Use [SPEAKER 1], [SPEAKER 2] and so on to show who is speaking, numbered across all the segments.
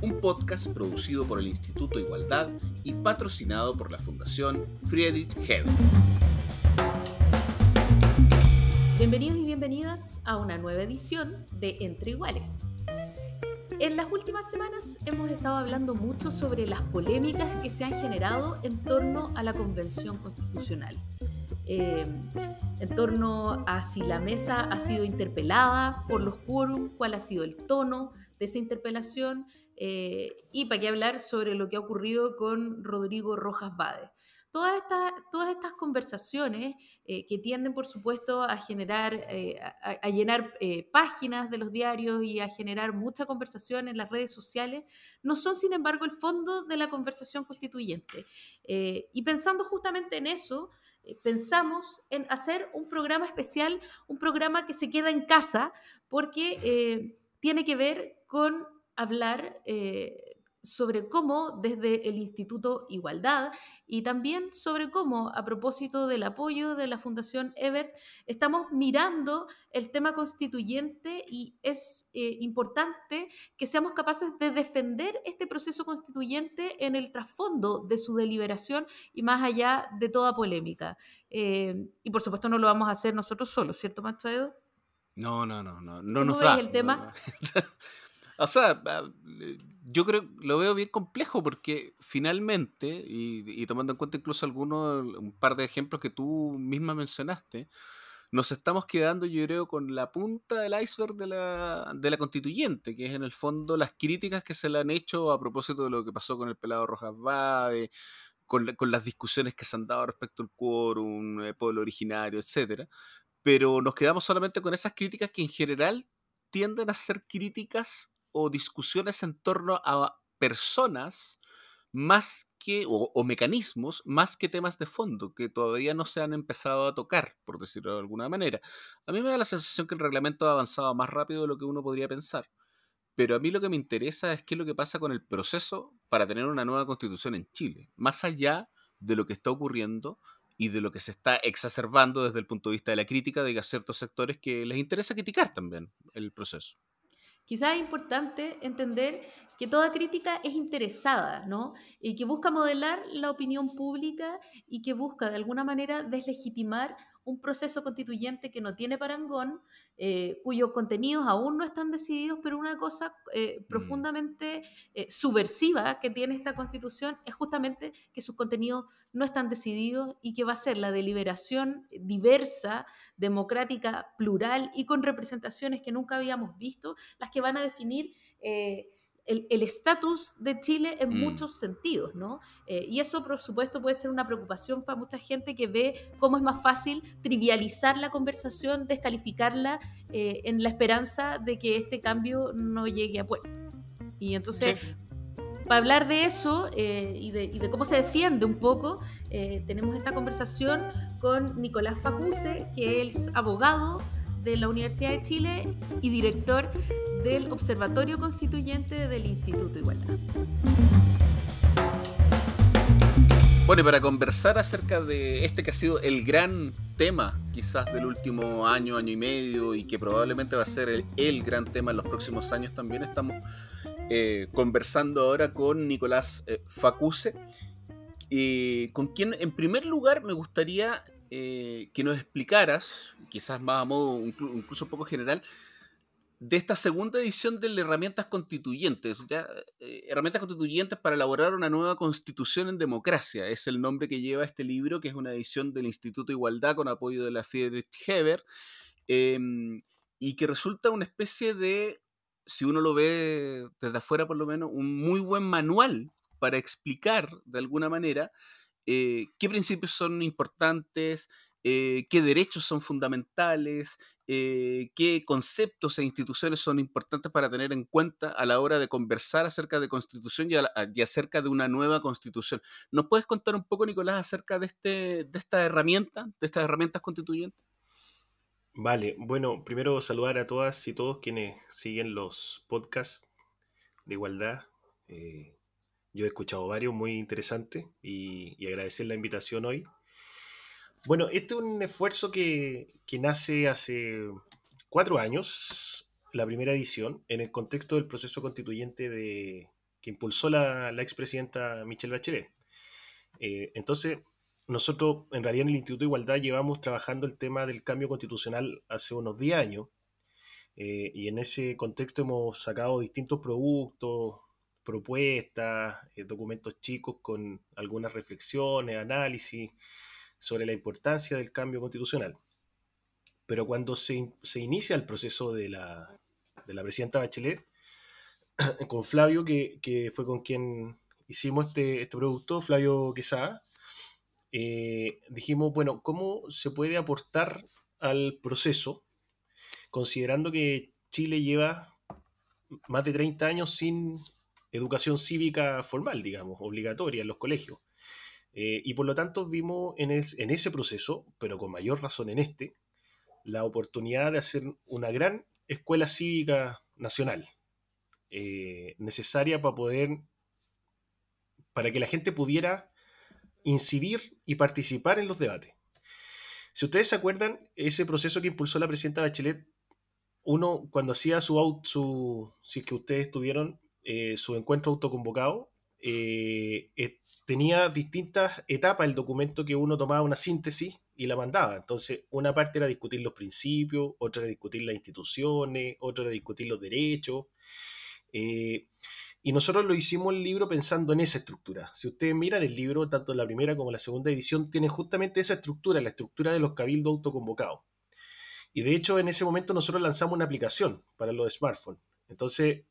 [SPEAKER 1] Un podcast producido por el Instituto Igualdad y patrocinado por la Fundación Friedrich Hebel.
[SPEAKER 2] Bienvenidos y bienvenidas a una nueva edición de Entre Iguales. En las últimas semanas hemos estado hablando mucho sobre las polémicas que se han generado en torno a la Convención Constitucional. Eh, en torno a si la mesa ha sido interpelada por los quórum, cuál ha sido el tono de esa interpelación eh, y para qué hablar sobre lo que ha ocurrido con Rodrigo Rojas Bade. Todas estas, todas estas conversaciones eh, que tienden, por supuesto, a generar, a, llenar páginas de los diarios y a generar mucha conversación en las redes sociales, no son, sin embargo, el fondo de la conversación constituyente. y pensando justamente en eso, eh, pensamos en hacer un programa especial, un programa que se queda en casa, porque eh, tiene que ver con hablar eh, sobre cómo desde el Instituto Igualdad y también sobre cómo, a propósito del apoyo de la Fundación Ebert, estamos mirando el tema constituyente y es eh, importante que seamos capaces de defender este proceso constituyente en el trasfondo de su deliberación y más allá de toda polémica. Eh, y por supuesto no lo vamos a hacer nosotros solos, ¿cierto, Macho Edo?
[SPEAKER 1] No, no, no, no, no nos da.
[SPEAKER 2] el tema?
[SPEAKER 1] O sea, ah, yo creo lo veo bien complejo porque finalmente, y, tomando en cuenta incluso algunos, un par de ejemplos que tú misma mencionaste, nos estamos quedando, yo creo, con la punta del iceberg de la, de la constituyente, que es en el fondo las críticas que se le han hecho a propósito de lo que pasó con el pelado Rojas Bade, con, con las discusiones que se han dado respecto al quórum, el pueblo originario, etcétera. Pero nos quedamos solamente con esas críticas que en general tienden a ser críticas o discusiones en torno a personas más que, o, mecanismos, más que temas de fondo, que todavía no se han empezado a tocar, por decirlo de alguna manera. A mí me da la sensación que el reglamento ha avanzado más rápido de lo que uno podría pensar. Pero a mí lo que me interesa es qué es lo que pasa con el proceso para tener una nueva constitución en Chile, más allá de lo que está ocurriendo y de lo que se está exacerbando desde el punto de vista de la crítica de ciertos sectores que les interesa criticar también el proceso.
[SPEAKER 2] Quizás es importante entender que toda crítica es interesada, ¿no? Y que busca modelar la opinión pública y que busca de alguna manera deslegitimar un proceso constituyente que no tiene parangón, eh, cuyos contenidos aún no están decididos, pero una cosa eh, mm. profundamente eh, subversiva que tiene esta constitución es justamente que sus contenidos no están decididos y que va a ser la deliberación diversa, democrática, plural y con representaciones que nunca habíamos visto, las que van a definir el estatus de Chile en mm. muchos sentidos, ¿no? Eh, y eso, por supuesto, puede ser una preocupación para mucha gente que ve cómo es más fácil trivializar la conversación, descalificarla eh, en la esperanza de que este cambio no llegue a puerto. Y entonces, para hablar de eso eh, y, de, y, de, cómo se defiende un poco, tenemos esta conversación con Nicolás Facuse, que es abogado de la Universidad de Chile y director del Observatorio Constituyente del Instituto Igualdad.
[SPEAKER 1] Bueno, y para conversar acerca de este que ha sido el gran tema quizás del último año, año y medio, y que probablemente va a ser el, gran tema en los próximos años también, estamos eh, conversando ahora con Nicolás eh, Facuse, con quien en primer lugar me gustaría eh, que nos explicaras, quizás más a modo incluso un poco general, de esta segunda edición de Herramientas Constituyentes. Eh, herramientas Constituyentes para elaborar una nueva constitución en democracia. Es el nombre que lleva este libro, que es una edición del Instituto Igualdad con apoyo de la Friedrich Heber, em, y que resulta una especie de, si uno lo ve desde afuera por lo menos, un muy buen manual para explicar de alguna manera eh, qué principios son importantes, eh, qué derechos son fundamentales, eh, qué conceptos e instituciones son importantes para tener en cuenta a la hora de conversar acerca de constitución y, acerca de una nueva constitución. ¿Nos puedes contar un poco, Nicolás, acerca de, este, de esta herramienta, de estas herramientas constituyentes?
[SPEAKER 3] Vale, bueno, primero saludar a todas y todos quienes siguen los podcasts de igualdad. Eh, yo he escuchado varios muy interesantes y agradecer la invitación hoy. Bueno, este es un esfuerzo que, nace hace cuatro años, la primera edición, en el contexto del proceso constituyente de, que impulsó la, la expresidenta Michelle Bachelet. Eh, entonces, nosotros en realidad en el Instituto de Igualdad llevamos trabajando el tema del cambio constitucional hace unos 10 años eh, y en ese contexto hemos sacado distintos productos, propuestas, eh, documentos chicos con algunas reflexiones, análisis sobre la importancia del cambio constitucional. Pero cuando se, se inicia el proceso de la, de la, presidenta Bachelet, con Flavio, que, que, fue con quien hicimos este, este producto, Flavio Quesada, eh, dijimos, bueno, ¿cómo se puede aportar al proceso, considerando que Chile lleva más de 30 años sin educación cívica formal, digamos, obligatoria en los colegios? Eh, y por lo tanto vimos en, ese proceso, pero con mayor razón en este, la oportunidad de hacer una gran escuela cívica nacional, eh, necesaria para poder, para que la gente pudiera incidir y participar en los debates. Si ustedes se acuerdan, ese proceso que impulsó la presidenta Bachelet, uno cuando hacía su, su si es que ustedes tuvieron eh, su encuentro autoconvocado, eh, tenía distintas etapas el documento que uno tomaba una síntesis y la mandaba. Entonces, una parte era discutir los principios, otra era discutir las instituciones, otra era discutir los derechos. Eh, y nosotros lo hicimos el libro pensando en esa estructura. Si ustedes miran el libro, tanto la primera como la segunda edición, tiene justamente esa estructura, la estructura de los cabildos autoconvocados. Y de hecho, en ese momento nosotros lanzamos una aplicación para los smartphones. Entonces,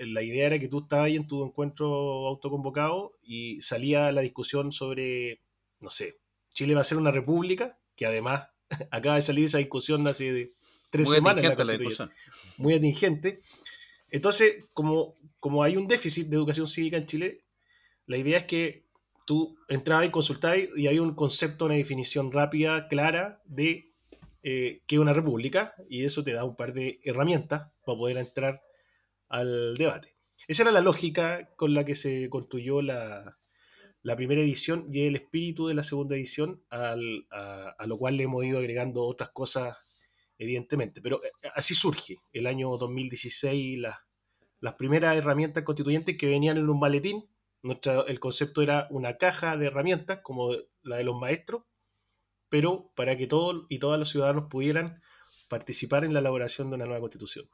[SPEAKER 3] la idea era que tú estabas ahí en tu encuentro autoconvocado y salía la discusión sobre, no sé, Chile va a ser una república, que además acaba de salir esa discusión hace tres Muy semanas. La discusión. Muy atingente. Entonces, como, como hay un déficit de educación cívica en Chile, la idea es que tú entrabas y consultabas y hay un concepto, una definición rápida, clara de eh, qué es una república, y eso te da un par de herramientas para poder entrar al debate. Esa era la lógica con la que se construyó la, primera edición y el espíritu de la segunda edición, a, lo cual le hemos ido agregando otras cosas, evidentemente. Pero eh, así surge el año 2016 las primeras herramientas constituyentes que venían en un maletín. el concepto era una caja de herramientas, como la de los maestros, pero para que todos y todas los ciudadanos pudieran participar en la elaboración de una nueva constitución.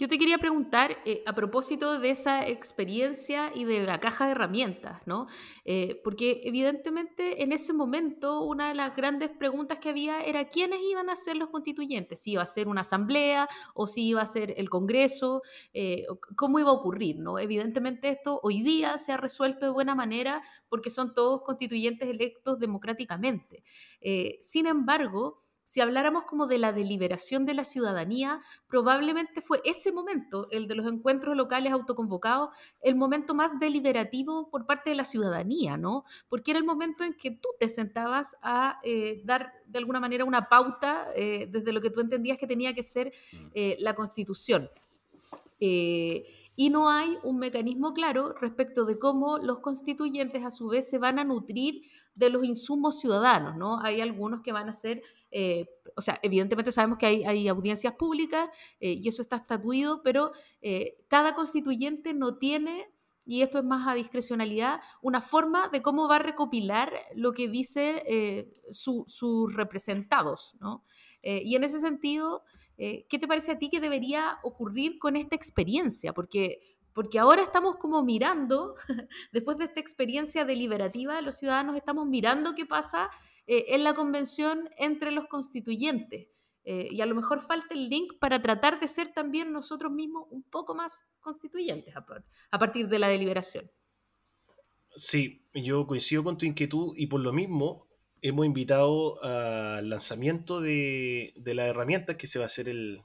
[SPEAKER 2] Yo te quería preguntar eh, a propósito de esa experiencia y de la caja de herramientas, ¿no? Eh, porque evidentemente en ese momento una de las grandes preguntas que había era quiénes iban a ser los constituyentes, si iba a ser una asamblea o si iba a ser el Congreso, eh, cómo iba a ocurrir, ¿no? Evidentemente esto hoy día se ha resuelto de buena manera porque son todos constituyentes electos democráticamente. sin embargo, si habláramos como de la deliberación de la ciudadanía, probablemente fue ese momento, el de los encuentros locales autoconvocados, el momento más deliberativo por parte de la ciudadanía, ¿no? Porque era el momento en que tú te sentabas a eh, dar de alguna manera una pauta eh, desde lo que tú entendías que tenía que ser mm. eh, la constitución y no hay un mecanismo claro respecto de cómo los constituyentes a su vez se van a nutrir de los insumos ciudadanos, ¿no? Hay algunos que van a ser, eh, o sea, evidentemente sabemos que hay, audiencias públicas eh, y eso está estatuido, pero eh, cada constituyente no tiene y esto es más a discrecionalidad, una forma de cómo va a recopilar lo que dicen sus representados. ¿no? y en ese sentido, eh, ¿Qué te parece a ti que debería ocurrir con esta experiencia? Porque, porque ahora estamos como mirando, después de esta experiencia deliberativa, los ciudadanos estamos mirando qué pasa eh, en la convención entre los constituyentes. Eh, y a lo mejor falta el link para tratar de ser también nosotros mismos un poco más constituyentes a partir de la deliberación.
[SPEAKER 3] Sí, yo coincido con tu inquietud y por lo mismo hemos invitado al lanzamiento de, de la herramienta que se va a hacer el,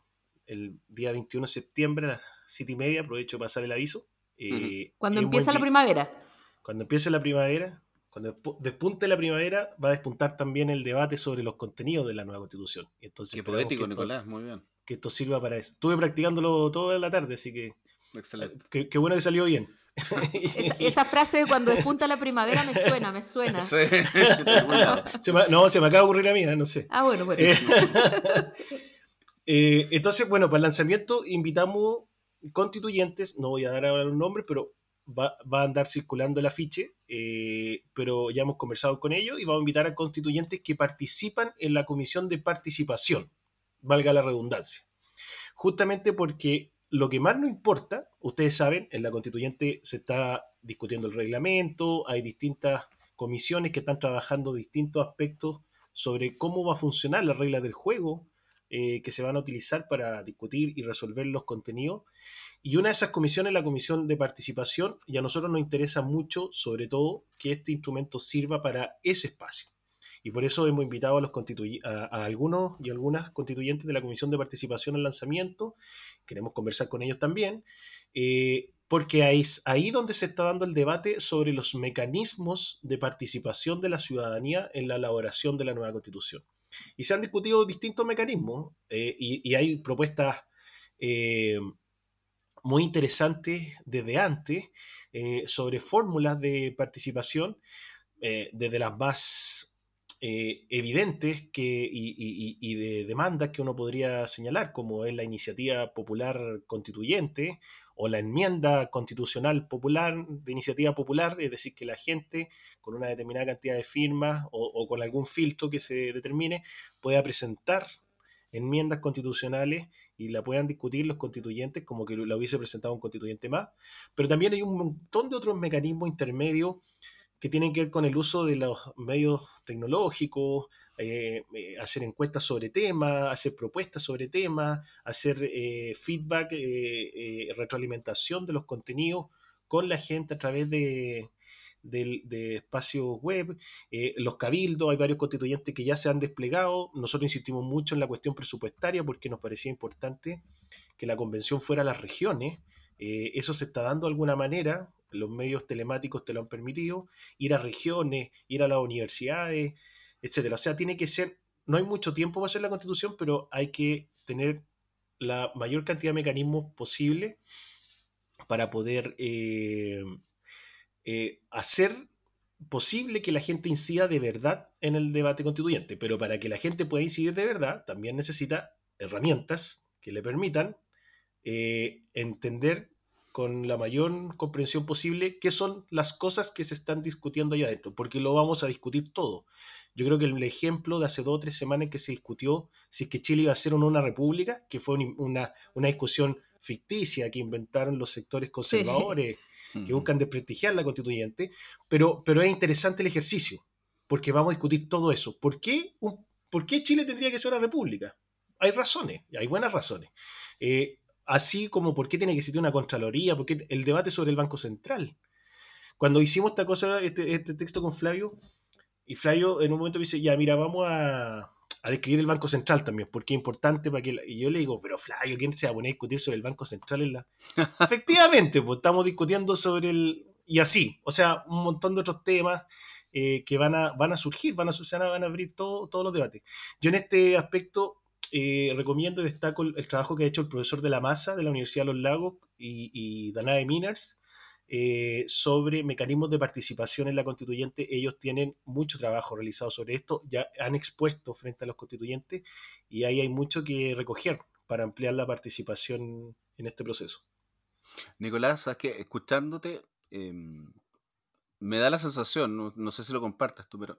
[SPEAKER 3] el día 21 de septiembre a las 7 y media. Aprovecho para pasar el aviso.
[SPEAKER 2] Eh, cuando empieza la primavera.
[SPEAKER 3] Cuando empiece la primavera, cuando despunte la primavera, va a despuntar también el debate sobre los contenidos de la nueva constitución. Entonces,
[SPEAKER 1] Qué poético, Nicolás, muy bien.
[SPEAKER 3] Que esto sirva para eso. Estuve practicándolo toda la tarde, así que. Excelente. Qué, qué bueno que salió bien.
[SPEAKER 2] esa, frase de cuando despunta la primavera me suena, me suena.
[SPEAKER 3] no, se me acaba de ocurrir a mí, ¿eh? no sé.
[SPEAKER 2] Ah, bueno, bueno.
[SPEAKER 3] Eh, eh, entonces, bueno, para el lanzamiento invitamos constituyentes, no voy a dar ahora los nombres, pero va, a andar circulando el afiche, pero ya hemos conversado con ellos y vamos a invitar a constituyentes que participan en la comisión de participación, valga la redundancia. Justamente porque lo que más nos importa, ustedes saben, en la constituyente se está discutiendo el reglamento, hay distintas comisiones que están trabajando distintos aspectos sobre cómo va a funcionar las reglas del juego eh, que se van a utilizar para discutir y resolver los contenidos. Y una de esas comisiones es la comisión de participación y a nosotros nos interesa mucho, sobre todo, que este instrumento sirva para ese espacio. Y por eso hemos invitado a, los algunos y algunas constituyentes de la Comisión de Participación al Lanzamiento. Queremos conversar con ellos también, eh, porque es ahí donde se está dando el debate sobre los mecanismos de participación de la ciudadanía en la elaboración de la nueva Constitución. Y se han discutido distintos mecanismos eh, y, hay propuestas eh, muy interesantes desde antes sobre fórmulas de participación, desde las más eh, evidentes que, y, de demandas que uno podría señalar, como es la iniciativa popular constituyente o la enmienda constitucional popular de iniciativa popular, es decir, que la gente con una determinada cantidad de firmas o, con algún filtro que se determine pueda presentar enmiendas constitucionales y la puedan discutir los constituyentes como que la hubiese presentado un constituyente más. Pero también hay un montón de otros mecanismos intermedios que tienen que ver con el uso de los medios tecnológicos, eh, eh, hacer encuestas sobre temas, hacer propuestas sobre temas, hacer eh, feedback, retroalimentación de los contenidos con la gente a través de, de, espacios web, los cabildos, hay varios constituyentes que ya se han desplegado, nosotros insistimos mucho en la cuestión presupuestaria porque nos parecía importante que la convención fuera a las regiones, eso se está dando de alguna manera, los medios telemáticos te lo han permitido, ir a regiones, ir a las universidades, etcétera. O sea, tiene que ser, no hay mucho tiempo para hacer la constitución, pero hay que tener la mayor cantidad de mecanismos posible para poder eh, eh, hacer posible que la gente incida de verdad en el debate constituyente. Pero para que la gente pueda incidir de verdad, también necesita herramientas que le permitan eh, entender con la mayor comprensión posible qué son las cosas que se están discutiendo allá adentro, porque lo vamos a discutir todo. Yo creo que el ejemplo de hace dos o tres semanas en que se discutió si es que Chile iba a ser o no una república, que fue una, una discusión ficticia que inventaron los sectores conservadores que buscan desprestigiar la constituyente, pero, pero es interesante el ejercicio, porque vamos a discutir todo eso. ¿Por qué, ¿Por qué Chile tendría que ser una república? Hay razones, hay buenas razones. Eh, Así como por qué tiene que existir una Contraloría, porque el debate sobre el Banco Central. Cuando hicimos esta cosa, este, este texto con Flavio, y Flavio en un momento me dice, ya, mira, vamos a, describir el Banco Central también, porque es importante para que... Y yo le digo, pero Flavio, ¿quién se va a poner a discutir sobre el Banco Central en la... Efectivamente, pues estamos discutiendo sobre el... Y así, o sea, un montón de otros temas eh, que van a, van a surgir, van a, van a abrir todos los debates. Yo en este aspecto eh, recomiendo y destaco el, trabajo que ha hecho el profesor de la masa de la Universidad de los Lagos y, y Danae Miners eh, sobre mecanismos de participación en la constituyente. Ellos tienen mucho trabajo realizado sobre esto, ya han expuesto frente a los constituyentes y ahí hay mucho que recoger para ampliar la participación en este proceso.
[SPEAKER 1] Nicolás, sabes que escuchándote em, me da la sensación, no, no sé si lo compartas tú, pero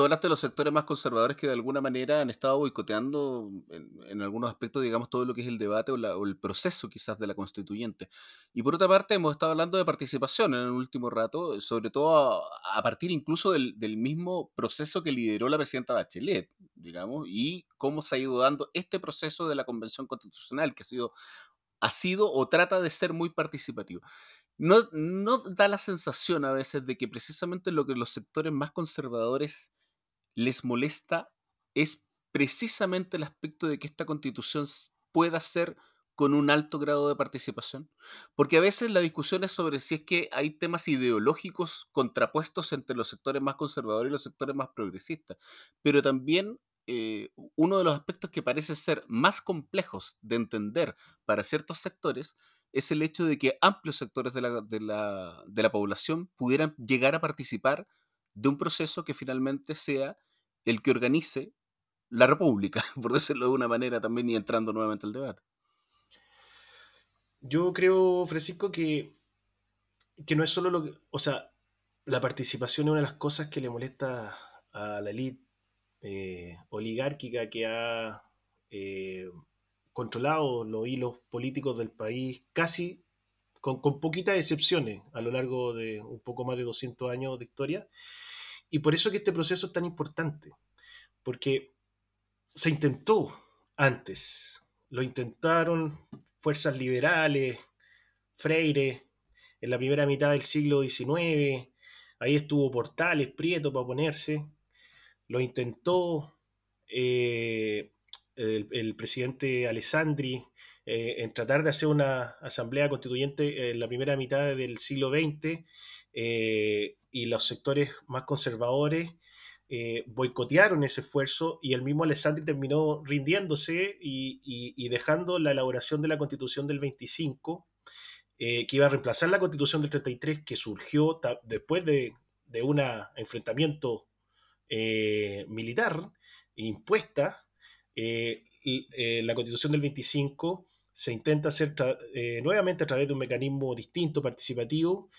[SPEAKER 1] tú hablaste de los sectores más conservadores que de alguna manera han estado boicoteando en, algunos aspectos, digamos, todo lo que es el debate o, el proceso quizás de la constituyente. Y por otra parte, hemos estado hablando de participación en el último rato, sobre todo a, partir incluso del, mismo proceso que lideró la presidenta Bachelet, digamos, y cómo se ha ido dando este proceso de la Convención Constitucional, que ha sido, ha sido o trata de ser muy participativo. No, no da la sensación a veces de que precisamente lo que los sectores más conservadores les molesta es precisamente el aspecto de que esta constitución pueda ser con un alto grado de participación? Porque a veces la discusión es sobre si es que hay temas ideológicos contrapuestos entre los sectores más conservadores y los sectores más progresistas, pero también eh, uno de los aspectos que parece ser más complejos de entender para ciertos sectores es el hecho de que amplios sectores de la, de la, de la población pudieran llegar a participar de un proceso que finalmente sea el que organice la República, por decirlo de una manera también y entrando nuevamente al debate.
[SPEAKER 3] Yo creo, Francisco, que, que no es solo lo que. O sea, la participación es una de las cosas que le molesta a la élite eh, oligárquica que ha eh, controlado los hilos políticos del país casi con, con, poquitas excepciones a lo largo de un poco más de 200 años de historia. Y por eso que este proceso es tan importante, porque se intentó antes, lo intentaron fuerzas liberales, Freire, en la primera mitad del siglo XIX, ahí estuvo Portales, Prieto para oponerse, lo intentó eh, el, presidente Alessandri eh, en tratar de hacer una asamblea constituyente en la primera mitad del siglo XX eh, y los sectores más conservadores eh, boicotearon ese esfuerzo y el mismo Alessandri terminó rindiéndose y, dejando la elaboración de la constitución del 25, eh, que iba a reemplazar la constitución del 33, que surgió después de, un enfrentamiento eh, militar impuesta. la constitución del 25 se intenta hacer nuevamente a través de un mecanismo distinto, participativo,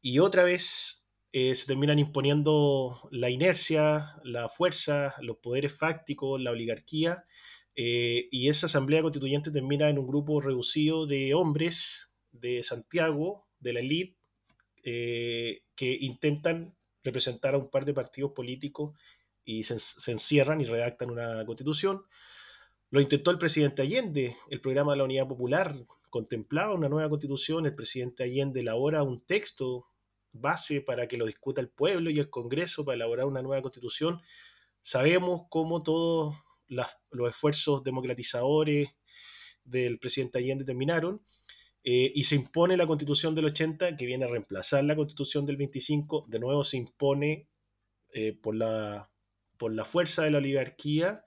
[SPEAKER 3] y otra vez eh, se terminan imponiendo la inercia, la fuerza, los poderes fácticos, la oligarquía, eh, y esa asamblea constituyente termina en un grupo reducido de hombres de Santiago, de la élite, eh, que intentan representar a un par de partidos políticos y se, se, encierran y redactan una constitución. Lo intentó el presidente Allende, el programa de la Unidad Popular contemplaba una nueva constitución, el presidente Allende elabora un texto base para que lo discuta el pueblo y el Congreso para elaborar una nueva constitución. Sabemos cómo todos los esfuerzos democratizadores del presidente Allende terminaron eh, y se impone la constitución del 80 que viene a reemplazar la constitución del 25. De nuevo se impone eh, por, la, por la fuerza de la oligarquía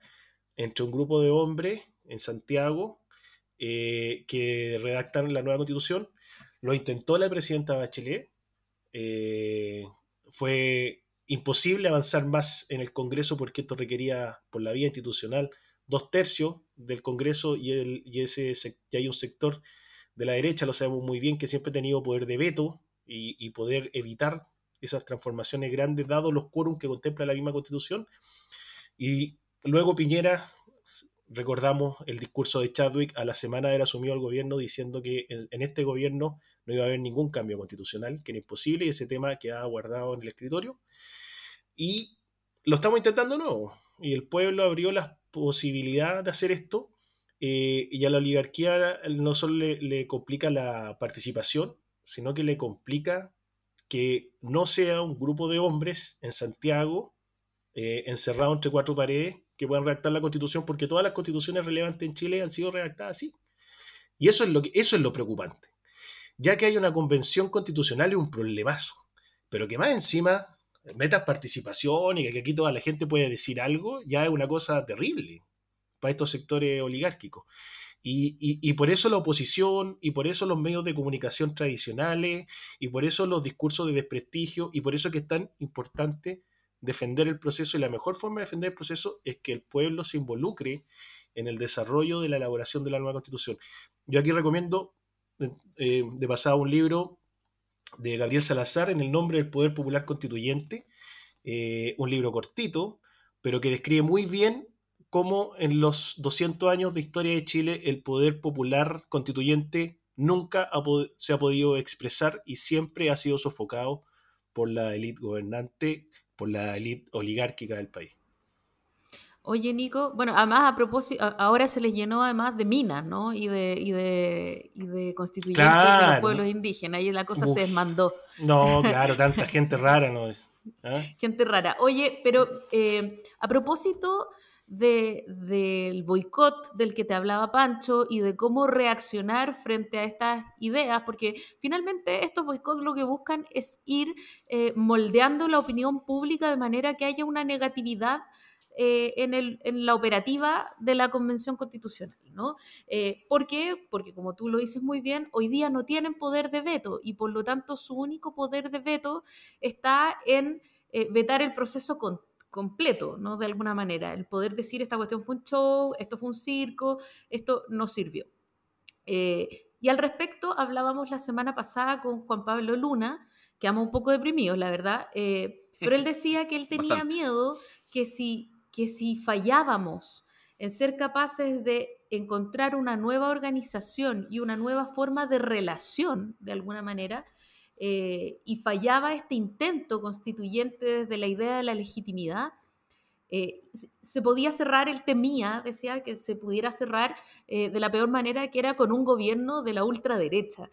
[SPEAKER 3] entre un grupo de hombres en Santiago eh, que redactan la nueva constitución. Lo intentó la presidenta Bachelet, eh, fue imposible avanzar más en el Congreso porque esto requería, por la vía institucional, dos tercios del Congreso y, el, y, ese, y hay un sector de la derecha, lo sabemos muy bien, que siempre ha tenido poder de veto y, poder evitar esas transformaciones grandes, dado los quórum que contempla la misma Constitución. Y luego Piñera recordamos el discurso de Chadwick a la semana de haber asumido el gobierno diciendo que en, este gobierno no iba a haber ningún cambio constitucional, que era imposible y ese tema quedaba guardado en el escritorio. Y lo estamos intentando nuevo. Y el pueblo abrió la posibilidad de hacer esto eh, y a la oligarquía no solo le, complica la participación, sino que le complica que no sea un grupo de hombres en Santiago eh, encerrado entre cuatro paredes que puedan redactar la constitución, porque todas las constituciones relevantes en Chile han sido redactadas así. Y eso es lo, que, eso es lo preocupante. Ya que hay una convención constitucional y un problemazo, pero que más encima metas participación y que aquí toda la gente puede decir algo, ya es una cosa terrible para estos sectores oligárquicos. Y, y, por eso la oposición, y por eso los medios de comunicación tradicionales, y por eso los discursos de desprestigio, y por eso que es tan importante defender el proceso y la mejor forma de defender el proceso es que el pueblo se involucre en el desarrollo de la elaboración de la nueva constitución. Yo aquí recomiendo eh, de pasado un libro de Gabriel Salazar en el nombre del Poder Popular Constituyente, eh, un libro cortito, pero que describe muy bien cómo en los 200 años de historia de Chile el poder popular constituyente nunca se ha podido expresar y siempre ha sido sofocado por la élite gobernante por la élite oligárquica del país.
[SPEAKER 2] Oye, Nico, bueno, además a propósito, ahora se les llenó además de minas, ¿no? Y de, y de, y de constituyentes de los pueblos indígenas, y la cosa se desmandó.
[SPEAKER 3] No, claro, tanta gente rara no es.
[SPEAKER 2] ¿ah? Gente rara. Oye, pero eh, a propósito del boicot del que te hablaba Pancho y de cómo reaccionar frente a estas ideas, porque finalmente estos boicots lo que buscan es ir eh, moldeando la opinión pública de manera que haya una negatividad eh, en, el, en, la operativa de la Convención Constitucional. ¿no? Eh, ¿Por qué? Porque como tú lo dices muy bien, hoy día no tienen poder de veto y por lo tanto su único poder de veto está en vetar el proceso con completo, ¿no? De alguna manera, el poder decir esta cuestión fue un show, esto fue un circo, esto no sirvió. Eh, y al respecto hablábamos la semana pasada con Juan Pablo Luna, que ama un poco deprimido, la verdad, eh, pero él decía que él tenía miedo que si, que si fallábamos en ser capaces de encontrar una nueva organización y una nueva forma de relación, de alguna manera, eh, y fallaba este intento constituyente desde la idea de la legitimidad, eh, se podía cerrar, él temía, decía, que se pudiera cerrar eh, de la peor manera, que era con un gobierno de la ultraderecha,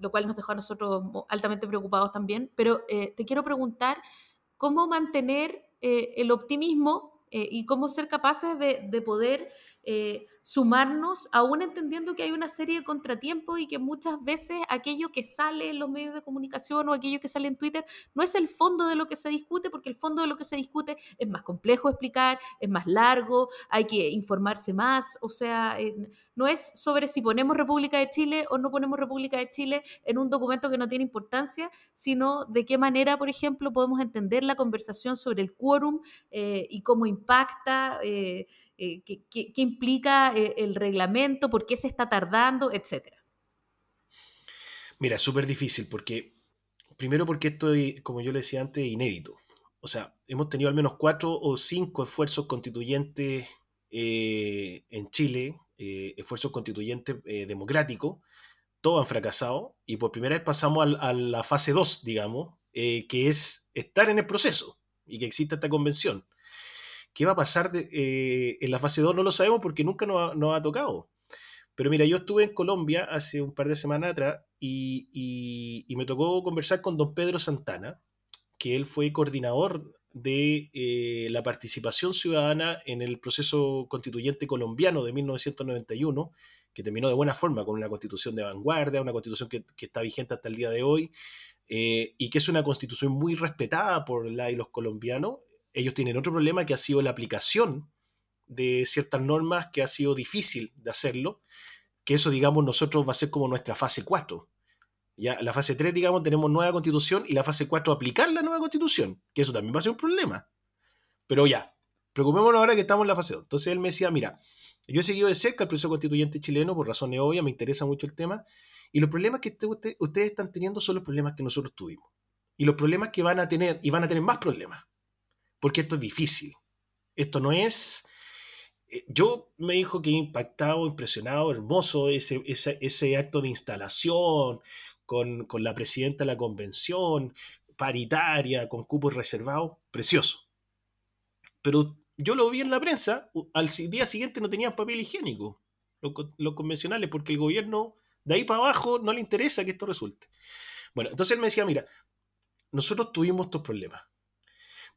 [SPEAKER 2] lo cual nos dejó a nosotros altamente preocupados también. Pero te quiero preguntar, ¿cómo mantener el optimismo y cómo ser capaces de, de poder sumarnos, aún entendiendo que hay una serie de contratiempos y que muchas veces aquello que sale en los medios de comunicación o aquello que sale en Twitter no es el fondo de lo que se discute, porque el fondo de lo que se discute es más complejo explicar, es más largo, hay que informarse más, o sea, eh, no es sobre si ponemos República de Chile o no ponemos República de Chile en un documento que no tiene importancia, sino de qué manera, por ejemplo, podemos entender la conversación sobre el quórum eh, y cómo impacta. Eh, qué, implica eh, el reglamento, por qué se está tardando, etcétera.
[SPEAKER 3] Mira, súper difícil porque, primero porque esto, como yo le decía antes, inédito. O sea, hemos tenido al menos cuatro o cinco esfuerzos constituyentes eh, en Chile, esfuerzos constituyentes democráticos, todos han fracasado y por primera vez pasamos a, la fase 2, digamos, que es estar en el proceso y que exista esta convención. ¿Qué va a pasar eh, en la fase 2? No lo sabemos porque nunca nos ha, tocado. Pero mira, yo estuve en Colombia hace un par de semanas atrás y, me tocó conversar con don Pedro Santana, que él fue coordinador de eh, la participación ciudadana en el proceso constituyente colombiano de 1991, que terminó de buena forma con una constitución de vanguardia, una constitución que, está vigente hasta el día de hoy, eh, y que es una constitución muy respetada por la y los colombianos, ellos tienen otro problema que ha sido la aplicación de ciertas normas que ha sido difícil de hacerlo, que eso, digamos, nosotros va a ser como nuestra fase 4. Ya, la fase 3, digamos, tenemos nueva constitución y la fase 4 aplicar la nueva constitución, que eso también va a ser un problema. Pero ya, preocupémonos ahora que estamos en la fase 2. Entonces él me decía, mira, yo he seguido de cerca el proceso constituyente chileno por razones obvias, me interesa mucho el tema, y los problemas que ustedes están teniendo son los problemas que nosotros tuvimos. Y los problemas que van a tener, y van a tener más problemas porque esto es difícil. Esto no es... Eh, yo me dijo que impactado, impresionado, hermoso ese, ese, acto de instalación con, la presidenta de la convención, paritaria, con cupos reservados, precioso. Pero yo lo vi en la prensa, al día siguiente no tenían papel higiénico, los, convencionales, porque el gobierno de ahí para abajo no le interesa que esto resulte. Bueno, entonces él me decía, mira, nosotros tuvimos estos problemas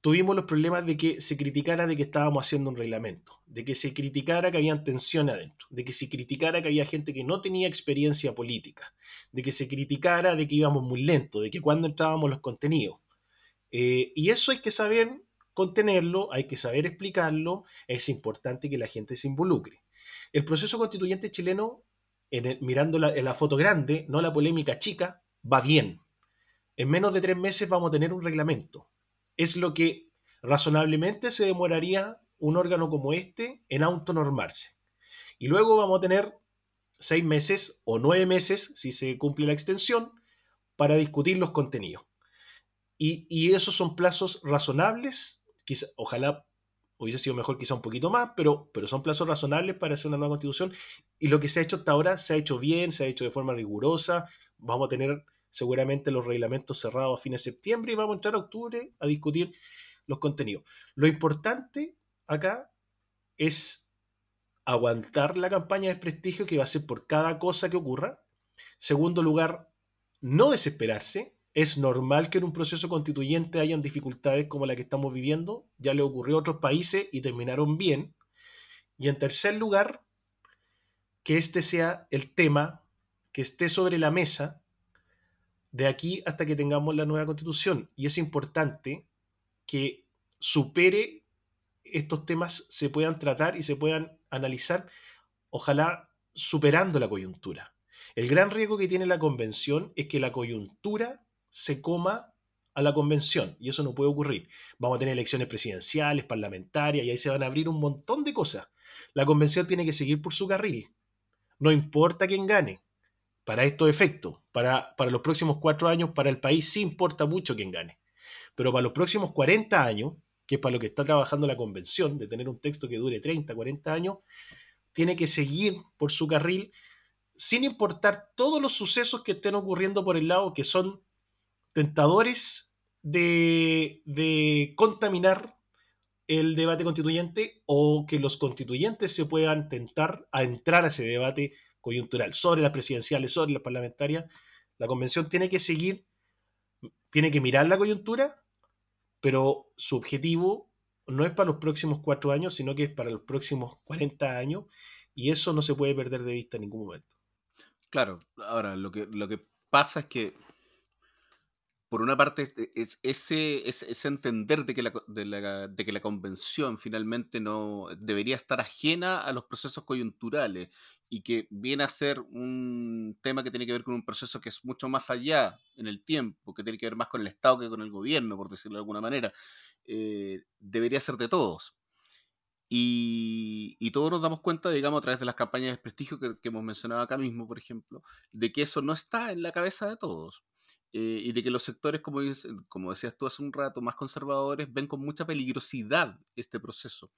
[SPEAKER 3] tuvimos los problemas de que se criticara de que estábamos haciendo un reglamento, de que se criticara que había tensión adentro, de que se criticara que había gente que no tenía experiencia política, de que se criticara de que íbamos muy lento, de que cuando entrábamos los contenidos. Eh, y eso hay que saber contenerlo, hay que saber explicarlo, es importante que la gente se involucre. El proceso constituyente chileno, mirando la, la foto grande, no la polémica chica, va bien. En menos de tres meses vamos a tener un reglamento es lo que razonablemente se demoraría un órgano como este en autonormarse. Y luego vamos a tener seis meses o nueve meses, si se cumple la extensión, para discutir los contenidos. Y, esos son plazos razonables, quizá, ojalá hubiese sido mejor quizá un poquito más, pero, pero son plazos razonables para hacer una nueva constitución. Y lo que se ha hecho hasta ahora se ha hecho bien, se ha hecho de forma rigurosa. Vamos a tener seguramente los reglamentos cerrados a fines de septiembre y vamos a entrar a octubre a discutir los contenidos. Lo importante acá es aguantar la campaña de desprestigio que va a ser por cada cosa que ocurra. Segundo lugar, no desesperarse. Es normal que en un proceso constituyente hayan dificultades como la que estamos viviendo. Ya le ocurrió a otros países y terminaron bien. Y en tercer lugar, que este sea el tema que esté sobre la mesa de aquí hasta que tengamos la nueva constitución. Y es importante que supere estos temas, se puedan tratar y se puedan analizar, ojalá superando la coyuntura. El gran riesgo que tiene la convención es que la coyuntura se coma a la convención y eso no puede ocurrir. Vamos a tener elecciones presidenciales, parlamentarias y ahí se van a abrir un montón de cosas. La convención tiene que seguir por su carril. No importa quién gane. Para estos efectos, para, para los próximos cuatro años, para el país sí importa mucho quién gane. Pero para los próximos 40 años, que es para lo que está trabajando la convención, de tener un texto que dure 30, 40 años, tiene que seguir por su carril sin importar todos los sucesos que estén ocurriendo por el lado que son tentadores de, de contaminar el debate constituyente o que los constituyentes se puedan tentar a entrar a ese debate coyuntural sobre las presidenciales, sobre las parlamentarias. La convención tiene que seguir, tiene que mirar la coyuntura, pero su objetivo no es para los próximos cuatro años, sino que es para los próximos 40 años, y eso no se puede perder de vista en ningún momento.
[SPEAKER 1] Claro, ahora lo que, lo que pasa es que por una parte, es, ese, ese entender de que, la, de, que la convención finalmente no debería estar ajena a los procesos coyunturales y que viene a ser un tema que tiene que ver con un proceso que es mucho más allá en el tiempo, que tiene que ver más con el Estado que con el gobierno, por decirlo de alguna manera, eh, debería ser de todos. Y, y, todos nos damos cuenta, digamos, a través de las campañas de prestigio que, que hemos mencionado acá mismo, por ejemplo, de que eso no está en la cabeza de todos. Eh, y de que los sectores, como, como decías tú hace un rato, más conservadores, ven con mucha peligrosidad este proceso.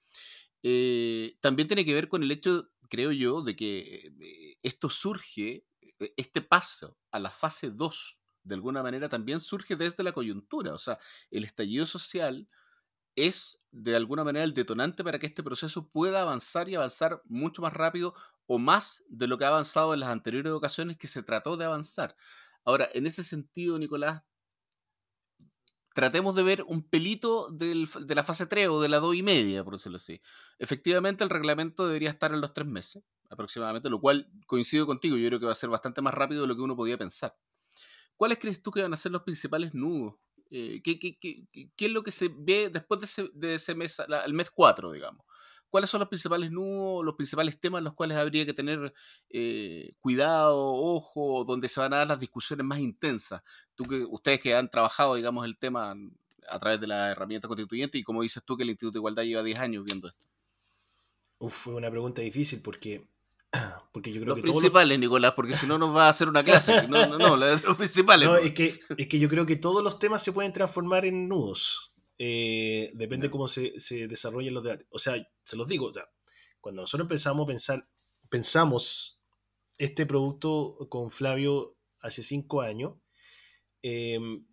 [SPEAKER 1] Eh, también tiene que ver con el hecho, creo yo, de que eh, esto surge, este paso a la fase 2, de alguna manera también surge desde la coyuntura. O sea, el estallido social es de alguna manera el detonante para que este proceso pueda avanzar y avanzar mucho más rápido o más de lo que ha avanzado en las anteriores ocasiones que se trató de avanzar. Ahora, en ese sentido, Nicolás, tratemos de ver un pelito de la fase 3 o de la 2 y media, por decirlo así. Efectivamente, el reglamento debería estar en los tres meses aproximadamente, lo cual coincido contigo, yo creo que va a ser bastante más rápido de lo que uno podía pensar. ¿Cuáles crees tú que van a ser los principales nudos? Eh, ¿qué, es lo que se ve después de ese, mes, el mes 4, digamos? ¿Cuáles son los principales nudos, los principales temas en los cuales habría que tener eh, cuidado, ojo, donde se van a dar las discusiones más intensas? Tú que, ustedes que han trabajado, digamos, el tema a través de la herramienta constituyente y como dices tú que el Instituto de Igualdad lleva 10 años viendo esto.
[SPEAKER 3] Uf, fue una pregunta difícil porque, porque yo creo
[SPEAKER 1] los
[SPEAKER 3] que
[SPEAKER 1] principales, Nicolás, porque si no nos va a hacer una clase. No, no, no, los principales.
[SPEAKER 3] No, es que, es que yo creo que todos los temas se pueden transformar en nudos. Eh, depende cómo se, se, desarrollen los debates. O sea, se los digo, cuando nosotros empezamos a pensar, pensamos este producto con Flavio hace cinco años, em,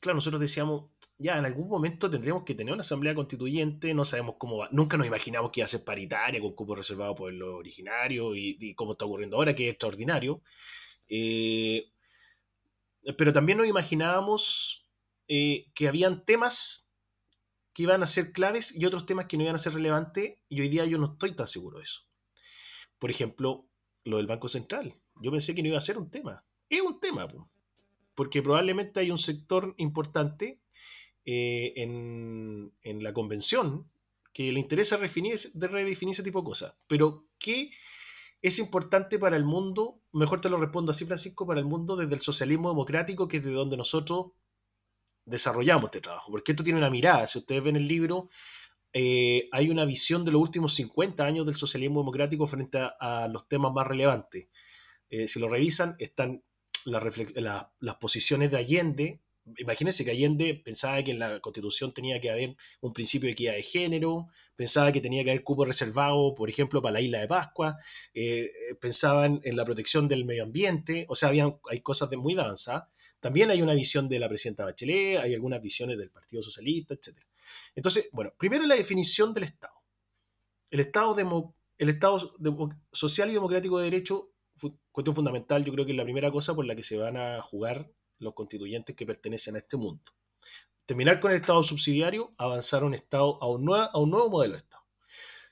[SPEAKER 3] claro, nosotros decíamos, ya en algún momento tendríamos que tener una asamblea constituyente, no sabemos cómo va, nunca nos imaginamos que iba a ser paritaria, con cupo reservado por los originarios y, y cómo está ocurriendo ahora, que es extraordinario. Eh, pero también nos imaginábamos eh, que habían temas que iban a ser claves y otros temas que no iban a ser relevantes, y hoy día yo no estoy tan seguro de eso. Por ejemplo, lo del Banco Central. Yo pensé que no iba a ser un tema. Es un tema, porque probablemente hay un sector importante eh, en, la convención que le interesa redefinir ese tipo de cosas. Pero, ¿qué es importante para el mundo? Mejor te lo respondo así, Francisco, para el mundo desde el socialismo democrático, que es de donde nosotros desarrollamos este trabajo, porque esto tiene una mirada, si ustedes ven el libro, eh, hay una visión de los últimos 50 años del socialismo democrático frente a, los temas más relevantes. Eh, si lo revisan, están las posiciones de Allende imagínense que Allende pensaba que en la constitución tenía que haber un principio de equidad de género, pensaba que tenía que haber cupo reservado, por ejemplo, para la isla de Pascua, eh, pensaban en la protección del medio ambiente, o sea, hay cosas de muy avanzadas. También hay una visión de la presidenta Bachelet, hay algunas visiones del Partido Socialista, etc. Entonces, bueno, primero la definición del Estado. El Estado, el Estado social y democrático de derecho, cuestión fundamental, yo creo que es la primera cosa por la que se van a jugar los constituyentes que pertenecen a este mundo. Terminar con el Estado subsidiario, avanzar a un, estado, a un, nuevo, modelo de Estado.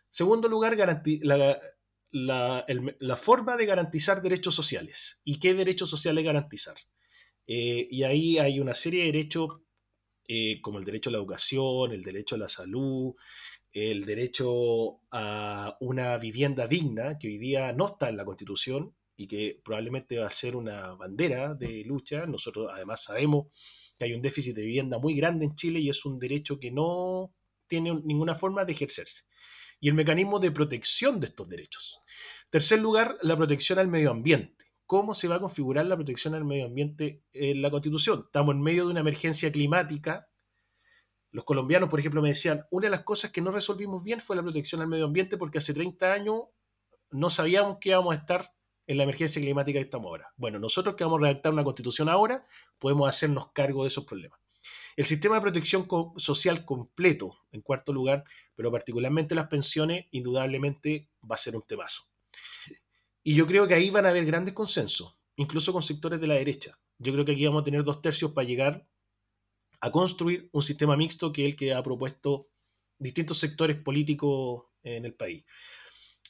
[SPEAKER 3] Segundo lugar, la, forma de garantizar derechos sociales. ¿Y qué derechos sociales garantizar? Eh, y ahí hay una serie de derechos eh, como el derecho a la educación, el derecho a la salud, el derecho a una vivienda digna, que hoy día no está en la Constitución y que probablemente va a ser una bandera de lucha. Nosotros además sabemos que hay un déficit de vivienda muy grande en Chile y es un derecho que no tiene ninguna forma de ejercerse. Y el mecanismo de protección de estos derechos. Tercer lugar, la protección al medio ambiente. ¿Cómo se va a configurar la protección al medio ambiente en la Constitución? Estamos en medio de una emergencia climática. Los colombianos, por ejemplo, me decían, una de las cosas que no resolvimos bien fue la protección al medio ambiente porque hace 30 años no sabíamos que íbamos a estar en la emergencia climática que estamos ahora. Bueno, nosotros que vamos a redactar una constitución ahora, podemos hacernos cargo de esos problemas. El sistema de protección social completo, en cuarto lugar, pero particularmente las pensiones, indudablemente va a ser un temazo. Y yo creo que ahí van a haber grandes consensos, incluso con sectores de la derecha. Yo creo que aquí vamos a tener dos tercios para llegar a construir un sistema mixto que es el que ha propuesto distintos sectores políticos en el país.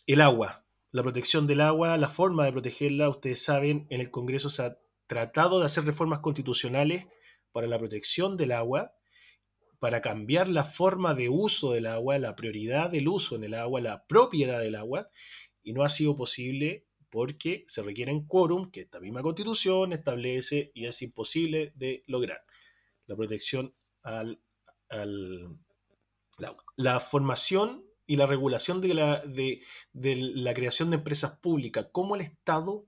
[SPEAKER 3] El agua, la protección del agua, la forma de protegerla, ustedes saben, en el Congreso se ha tratado de hacer reformas constitucionales para la protección del agua, para cambiar la forma de uso del agua, la prioridad del uso en el agua, la propiedad del agua, y no ha sido posible porque se requieren quórum que esta misma constitución establece y es imposible de lograr. La protección al. La formación y la regulación de la, de, la creación de empresas públicas, cómo el Estado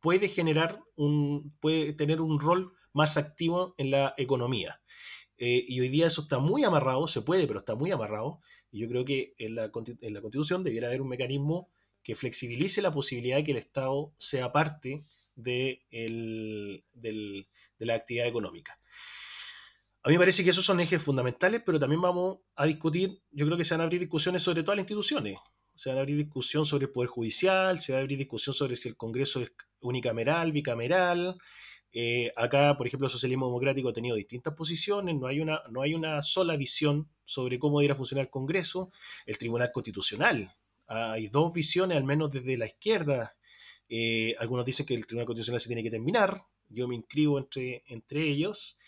[SPEAKER 3] puede generar un, puede tener un rol más activo en la economía. Eh, y hoy día eso está muy amarrado, se puede, pero está muy amarrado. Y yo creo que en la, en la Constitución debiera haber un mecanismo que flexibilice la posibilidad de que el Estado sea parte de, el, de la actividad económica. A mí me parece que esos son ejes fundamentales, pero también vamos a discutir, yo creo que se van a abrir discusiones sobre todas las instituciones. Se van a abrir discusión sobre el Poder Judicial, se va a abrir discusión sobre si el Congreso es unicameral, bicameral. Eh, acá, por ejemplo, el socialismo democrático ha tenido distintas posiciones, no hay, una, no hay una sola visión sobre cómo debería funcionar el Congreso. El Tribunal Constitucional, hay dos visiones, al menos desde la izquierda. Eh, algunos dicen que el Tribunal Constitucional se tiene que terminar, yo me inscribo entre, entre ellos.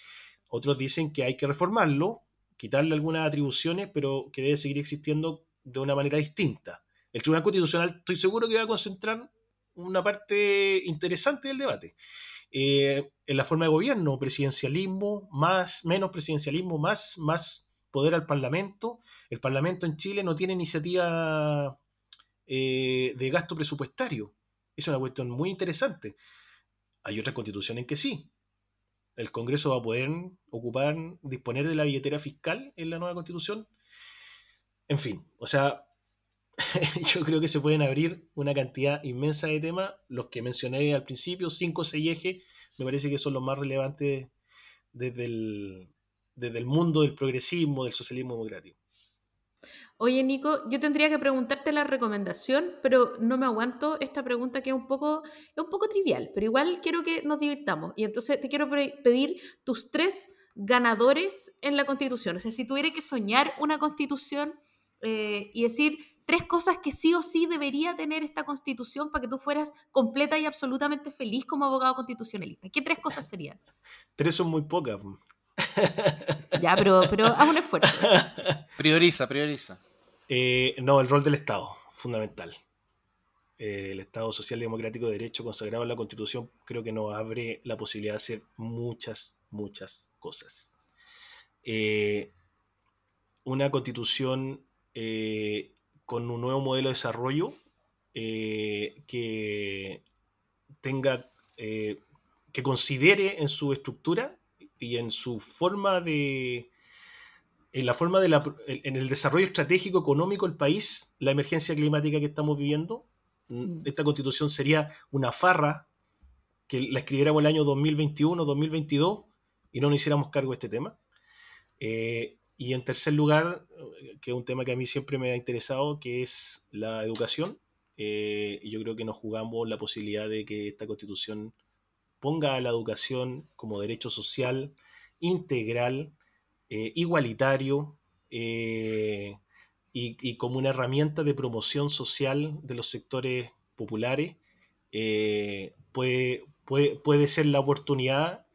[SPEAKER 3] Otros dicen que hay que reformarlo, quitarle algunas atribuciones, pero que debe seguir existiendo de una manera distinta. El Tribunal Constitucional estoy seguro que va a concentrar una parte interesante del debate. Eh, en la forma de gobierno, presidencialismo, más, menos presidencialismo, más, más poder al Parlamento. El Parlamento en Chile no tiene iniciativa eh, de gasto presupuestario. Es una cuestión muy interesante. Hay otras constituciones en que sí, el Congreso va a poder ocupar, disponer de la billetera fiscal en la nueva constitución. En fin, o sea, yo creo que se pueden abrir una cantidad inmensa de temas. Los que mencioné al principio, cinco o seis ejes, me parece que son los más relevantes desde el, mundo del progresismo, del socialismo democrático.
[SPEAKER 2] Oye, Nico, yo tendría que preguntarte la recomendación, pero no me aguanto esta pregunta que es un poco, es un poco trivial, pero igual quiero que nos divirtamos. Y entonces te quiero pedir tus tres ganadores en la constitución. O sea, si tuviera que soñar una constitución eh, y decir tres cosas que sí o sí debería tener esta constitución para que tú fueras completa y absolutamente feliz como abogado constitucionalista, ¿qué tres cosas serían?
[SPEAKER 3] Tres son muy pocas.
[SPEAKER 2] Ya, pero, pero haz un esfuerzo.
[SPEAKER 1] Prioriza, prioriza.
[SPEAKER 3] Eh, no, el rol del Estado, fundamental. Eh, el Estado social democrático de derecho consagrado en la Constitución creo que nos abre la posibilidad de hacer muchas, muchas cosas. Eh, una constitución con un nuevo modelo de desarrollo que tenga, que considere en su estructura y en su forma de, en la forma de la, en el desarrollo estratégico económico del país, la emergencia climática que estamos viviendo. Mm, esta constitución sería una farra que la escribiéramos el año 2021, 2022 y no nos hiciéramos cargo de este tema. Eh, y en tercer lugar, que es un tema que a mí siempre me ha interesado, que es la educación. Eh, yo creo que nos jugamos la posibilidad de que esta constitución ponga a la educación como derecho social integral eh, igualitario eh, y, como una herramienta de promoción social de los sectores populares, eh, puede, puede, ser la oportunidad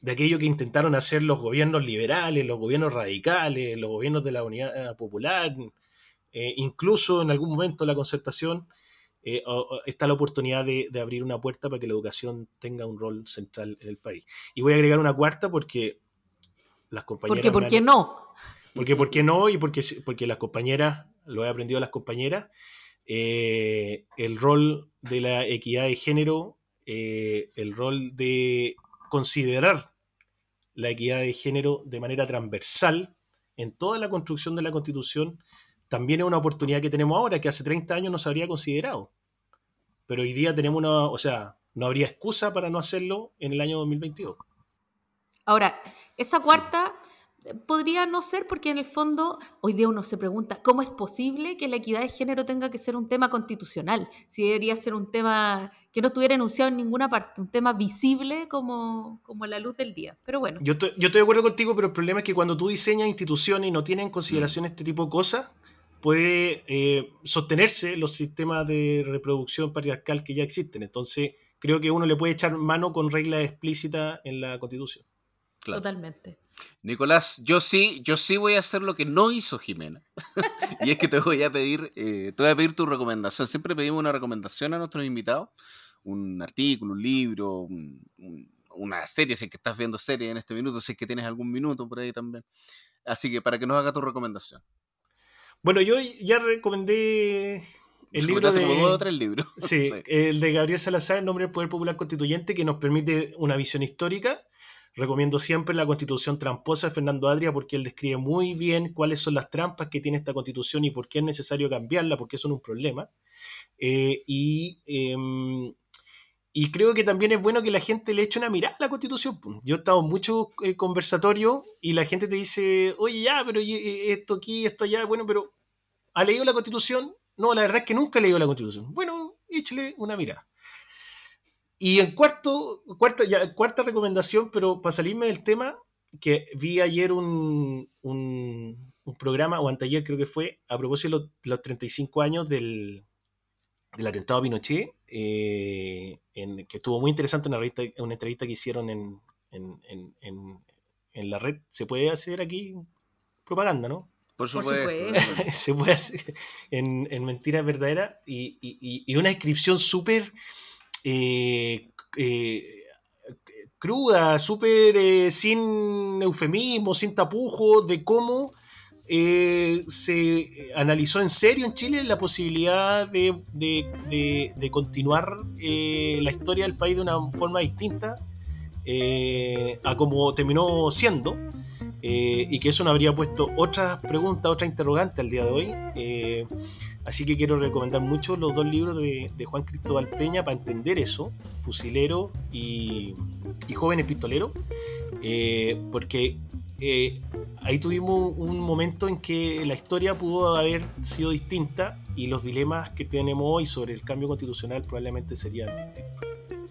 [SPEAKER 3] de aquello que intentaron hacer los gobiernos liberales, los gobiernos radicales, los gobiernos de la unidad popular, incluso en algún momento la concertación, está la oportunidad de, de, abrir una puerta para que la educación tenga un rol central en el país. Y voy a agregar una cuarta porque las compañeras.
[SPEAKER 2] Porque, ¿por qué no?
[SPEAKER 3] Porque, ¿por qué no? Y porque, porque las compañeras, lo he aprendido a las compañeras, eh, el rol de la equidad de género, eh, el rol de considerar la equidad de género de manera transversal en toda la construcción de la Constitución, también es una oportunidad que tenemos ahora, que hace 30 años no se habría considerado. Pero hoy día tenemos una, o sea, no habría excusa para no hacerlo en el año 2022.
[SPEAKER 2] Ahora, esa cuarta eh, podría no ser porque en el fondo hoy día uno se pregunta cómo es posible que la equidad de género tenga que ser un tema constitucional, si debería ser un tema que no estuviera enunciado en ninguna parte, un tema visible como, como la luz del día. Pero bueno.
[SPEAKER 3] Yo, estoy de acuerdo contigo, pero el problema es que cuando tú diseñas instituciones y no tienes en consideración mm. este tipo de cosas, puede eh, sostenerse los sistemas de reproducción patriarcal que ya existen. Entonces, creo que uno le puede echar mano con reglas explícitas en la constitución.
[SPEAKER 2] Totalmente.
[SPEAKER 1] Nicolás, yo sí, yo sí voy a hacer lo que no hizo Jimena. y es que te voy a pedir, eh, te voy a pedir tu recomendación. Siempre pedimos una recomendación a nuestros invitados. Un artículo, un libro, una serie, si es que estás viendo serie en este minuto, si es que tienes algún minuto por ahí también. Así que para que nos haga tu recomendación.
[SPEAKER 3] Bueno, yo ya recomendé el libro de.
[SPEAKER 1] el libro.
[SPEAKER 3] Sí, el de Gabriel Salazar, El nombre del poder popular constituyente, que nos permite una visión histórica Recomiendo siempre la constitución tramposa de Fernando Adria porque él describe muy bien cuáles son las trampas que tiene esta constitución y por qué es necesario cambiarla, porque son un problema. Eh, y, em, y, creo que también es bueno que la gente le eche una mirada a la constitución. Yo he estado en muchos eh, conversatorios y la gente te dice, oye, ya, pero esto aquí, esto allá, bueno, pero ¿ha leído la constitución? No, la verdad es que nunca he leído la constitución. Bueno, échale una mirada. Y en cuarto, cuarta, ya, cuarta recomendación, pero para salirme del tema, que vi ayer un, un, programa, o anteayer creo que fue, a propósito de los, 35 años del, del atentado a Pinochet, eh, en, que estuvo muy interesante una, revista, una entrevista que hicieron en, en, en, en, la red. ¿Se puede hacer aquí propaganda, no?
[SPEAKER 1] Por supuesto.
[SPEAKER 3] Se puede hacer en, en Mentiras Verdaderas y, y, y una descripción súper eh, eh, cruda, súper eh, sin eufemismo, sin tapujos, de cómo se analizó en serio en Chile la posibilidad de, de continuar la historia del país de una forma distinta a como terminó siendo. y que eso nos habría puesto otras preguntas, otras interrogantes al día de hoy. Así que quiero recomendar mucho los dos libros de, Juan Cristóbal Peña para entender eso, Fusilero y, Joven Epistolero, eh, porque eh, ahí tuvimos un momento en que la historia pudo haber sido distinta y los dilemas que tenemos hoy sobre el cambio constitucional probablemente serían distintos.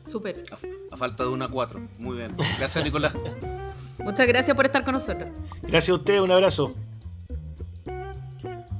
[SPEAKER 2] Súper.
[SPEAKER 1] A, falta de una a cuatro. Muy bien. Gracias, Nicolás.
[SPEAKER 2] Muchas gracias por estar con nosotros.
[SPEAKER 3] Gracias a usted, un abrazo.